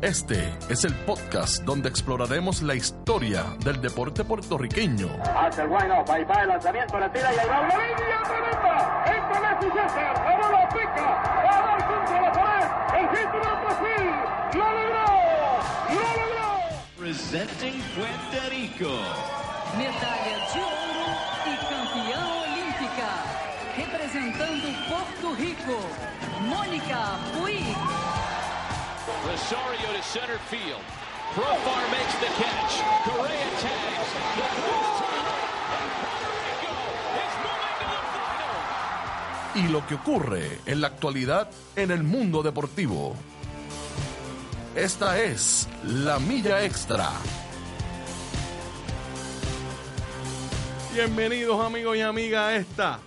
Este es el podcast donde exploraremos la historia del deporte puertorriqueño. Hace el ahí va el lanzamiento, la tira y ahí va una línea tremenda. Entra Messi César, la bola pica, va a dar contra la pared. El hit de Brasil, lo logró, lo logró. Presenting Puerto Rico. Medalha de ouro e campeã olímpica. Representando Porto Rico, Mônica Puig. Rosario to center field. Profar makes the catch. Correa tags. The cross Puerto Rico is moving to the final. Y lo que ocurre en la actualidad en el mundo deportivo. Esta es la milla extra. Bienvenidos amigos y amigas a esta,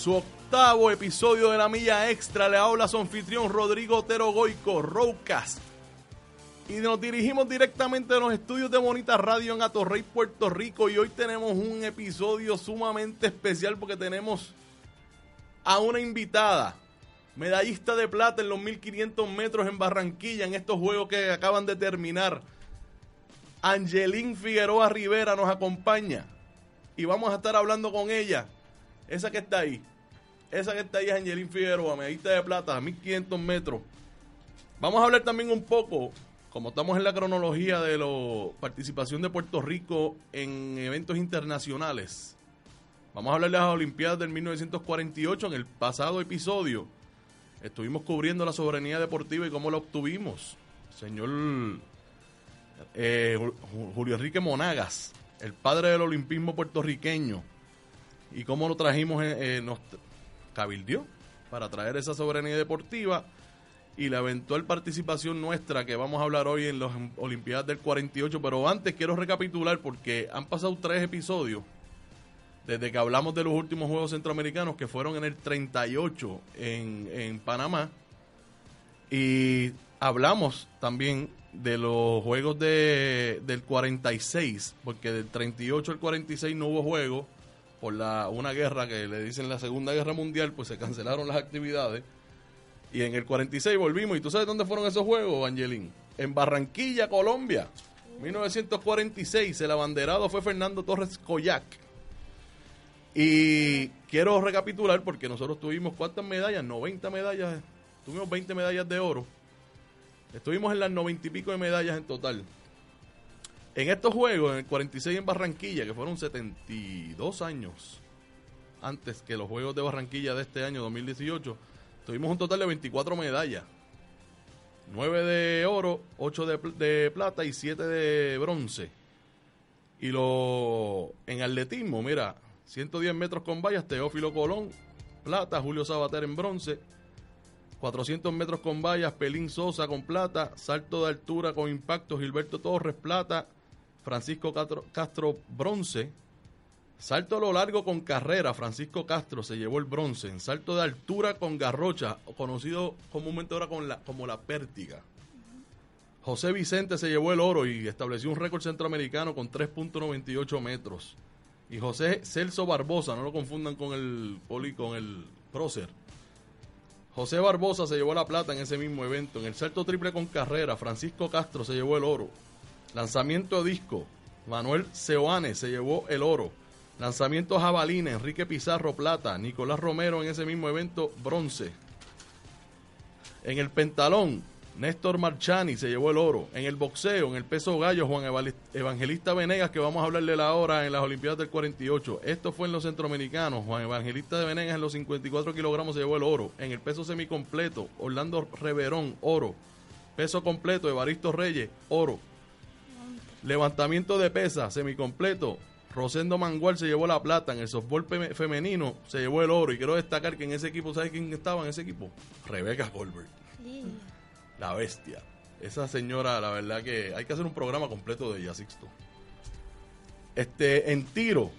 su octavo episodio de la milla extra. Le habla su anfitrión Rodrigo Otero Goico. Y nos dirigimos directamente a los estudios de Bonita Radio en Atorrey, Puerto Rico. Y hoy tenemos un episodio sumamente especial porque tenemos a una invitada, medallista de plata en los 1500 metros en Barranquilla, en estos juegos que acaban de terminar. Angelín Figueroa Rivera nos acompaña y vamos a estar hablando con ella. Esa que está ahí. Esa que está ahí es Angelín Figueroa, medallista de plata, a 1500 metros. Vamos a hablar también un poco, como estamos en la cronología de la participación de Puerto Rico en eventos internacionales. Vamos a hablar de las Olimpiadas del 1948. En el pasado episodio estuvimos cubriendo la soberanía deportiva y cómo la obtuvimos. Señor eh, Ju- Julio Enrique Monagas, el padre del olimpismo puertorriqueño, y cómo lo trajimos, eh, eh, nos cabildió para traer esa soberanía deportiva y la eventual participación nuestra que vamos a hablar hoy en las Olimpiadas del 48. Pero antes quiero recapitular porque han pasado tres episodios desde que hablamos de los últimos Juegos Centroamericanos que fueron en el 38 en, en Panamá. Y hablamos también de los juegos de, del 46, porque del 38 al 46 no hubo juego por la, una guerra que le dicen la Segunda Guerra Mundial, pues se cancelaron las actividades. Y en el 46 volvimos. ¿Y tú sabes dónde fueron esos juegos, Angelín? En Barranquilla, Colombia. 1946. El abanderado fue Fernando Torres Coyac. Y quiero recapitular porque nosotros tuvimos cuántas medallas, 90 medallas, tuvimos 20 medallas de oro. Estuvimos en las 90 y pico de medallas en total. En estos juegos, en el 46 en Barranquilla, que fueron 72 años antes que los Juegos de Barranquilla de este año 2018, tuvimos un total de 24 medallas. 9 de oro, 8 de, pl- de plata y 7 de bronce. Y lo en atletismo, mira, 110 metros con vallas, Teófilo Colón, plata, Julio Sabater en bronce, 400 metros con vallas, Pelín Sosa con plata, salto de altura con impacto, Gilberto Torres, plata, Francisco Castro, bronce, salto a lo largo con carrera, Francisco Castro se llevó el bronce, en salto de altura con garrocha, conocido comúnmente ahora la, como la pértiga. José Vicente se llevó el oro y estableció un récord centroamericano con 3.98 metros. Y José Celso Barbosa, no lo confundan con el poli, con el prócer. José Barbosa se llevó la plata en ese mismo evento. En el salto triple con carrera, Francisco Castro se llevó el oro. Lanzamiento disco, Manuel Seoane se llevó el oro. Lanzamiento jabalina, Enrique Pizarro plata, Nicolás Romero en ese mismo evento bronce. En el pentalón, Néstor Marchani se llevó el oro. En el boxeo, en el peso gallo, Juan Evangelista Venegas, que vamos a hablarle la hora en las Olimpiadas del 48. Esto fue en los centroamericanos. Juan Evangelista de Venegas en los 54 kilogramos se llevó el oro. En el peso semicompleto, Orlando Reverón, oro. Peso completo, Evaristo Reyes, oro. Levantamiento de pesa, semicompleto. Rosendo Mangual se llevó la plata. En el softball femenino se llevó el oro. Y quiero destacar que en ese equipo, ¿sabes quién estaba en ese equipo? Rebeca Goldberg. La bestia. Esa señora, la verdad que hay que hacer un programa completo de ella, Sixto. Este, en tiro,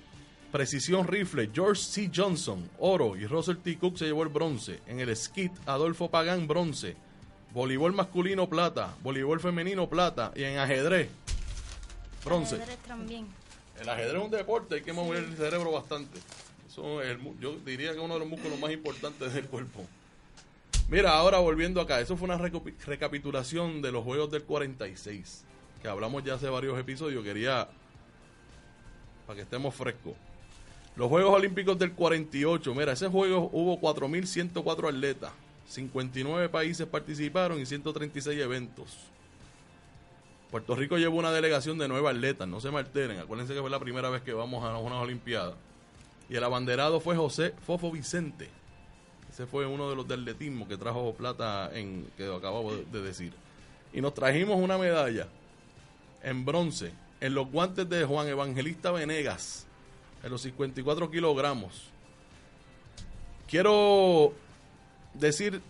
precisión rifle, George C. Johnson, oro, y Russell T. Cook se llevó el bronce. En el skit, Adolfo Pagán, bronce. Voleibol masculino, plata. Voleibol femenino, plata. Y en ajedrez, bronce. Ajedrez también. El ajedrez es un deporte, hay que mover el cerebro bastante. Eso es el yo diría que es uno de los músculos más importantes del cuerpo. Mira, ahora volviendo acá, eso fue una recapi- recapitulación de los Juegos del 46, que hablamos ya hace varios episodios, quería, para que estemos frescos. Los Juegos Olímpicos del 48, mira, ese juego hubo 4.104 atletas, 59 países participaron y 136 eventos. Puerto Rico llevó una delegación de nueve atletas, no se me alteren, acuérdense que fue la primera vez que vamos a unas Olimpiadas. Y el abanderado fue José Fofo Vicente. Ese fue uno de los de atletismo que trajo plata en que acabamos de- de decir. Y nos trajimos una medalla en bronce en los guantes de Juan Evangelista Venegas, en los 54 kilogramos. Quiero decir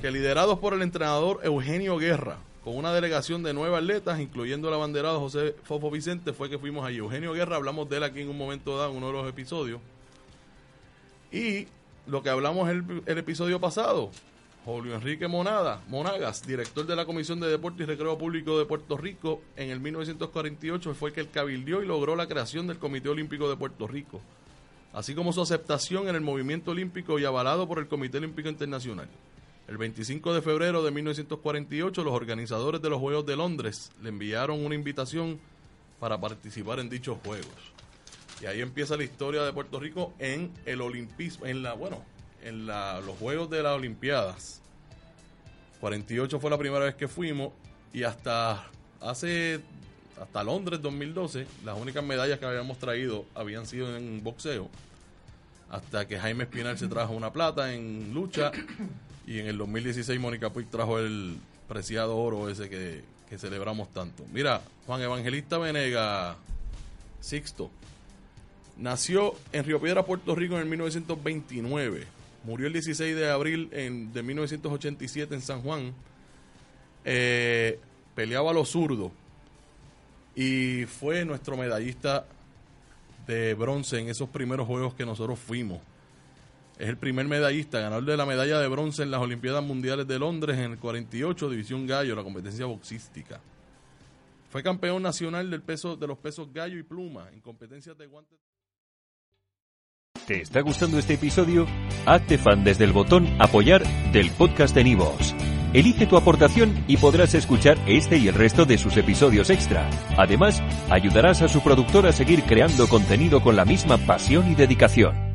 que liderados por el entrenador Eugenio Guerra, con una delegación de nueve atletas, incluyendo el abanderado José Fofo Vicente, fue que fuimos allí. Eugenio Guerra, hablamos de él aquí en un momento dado, en uno de los episodios. Y lo que hablamos el, el episodio pasado, Julio Enrique Monada, Monagas, director de la Comisión de Deporte y Recreo Público de Puerto Rico, en el 1948 fue el que el cabildió y logró la creación del Comité Olímpico de Puerto Rico, así como su aceptación en el movimiento olímpico y avalado por el Comité Olímpico Internacional. El 25 de febrero de 1948, los organizadores de los Juegos de Londres le enviaron una invitación para participar en dichos Juegos. Y ahí empieza la historia de Puerto Rico en el olimpismo, en la, bueno, en la, los Juegos de las Olimpiadas. 48 fue la primera vez que fuimos y hasta hace, hasta Londres 2012, las únicas medallas que habíamos traído habían sido en boxeo. Hasta que Jaime Espinal se trajo una plata en lucha y en el 2016 Mónica Puig trajo el preciado oro ese que, que celebramos tanto. Mira, Juan Evangelista Venega, Sixto, Nació en Río Piedra, Puerto Rico en el 1929. Murió el 16 de abril en- de 1987 en San Juan. Eh, peleaba a lo zurdo. Y fue nuestro medallista de bronce en esos primeros juegos que nosotros fuimos. Es el primer medallista, ganador de la medalla de bronce en las Olimpiadas Mundiales de Londres en el 48, División Gallo, la competencia boxística. Fue campeón nacional del peso, de los pesos gallo y pluma en competencias de guantes. ¿Te está gustando este episodio? Hazte fan desde el botón Apoyar del podcast de Nivos. Elige tu aportación y podrás escuchar este y el resto de sus episodios extra. Además, ayudarás a su productor a seguir creando contenido con la misma pasión y dedicación.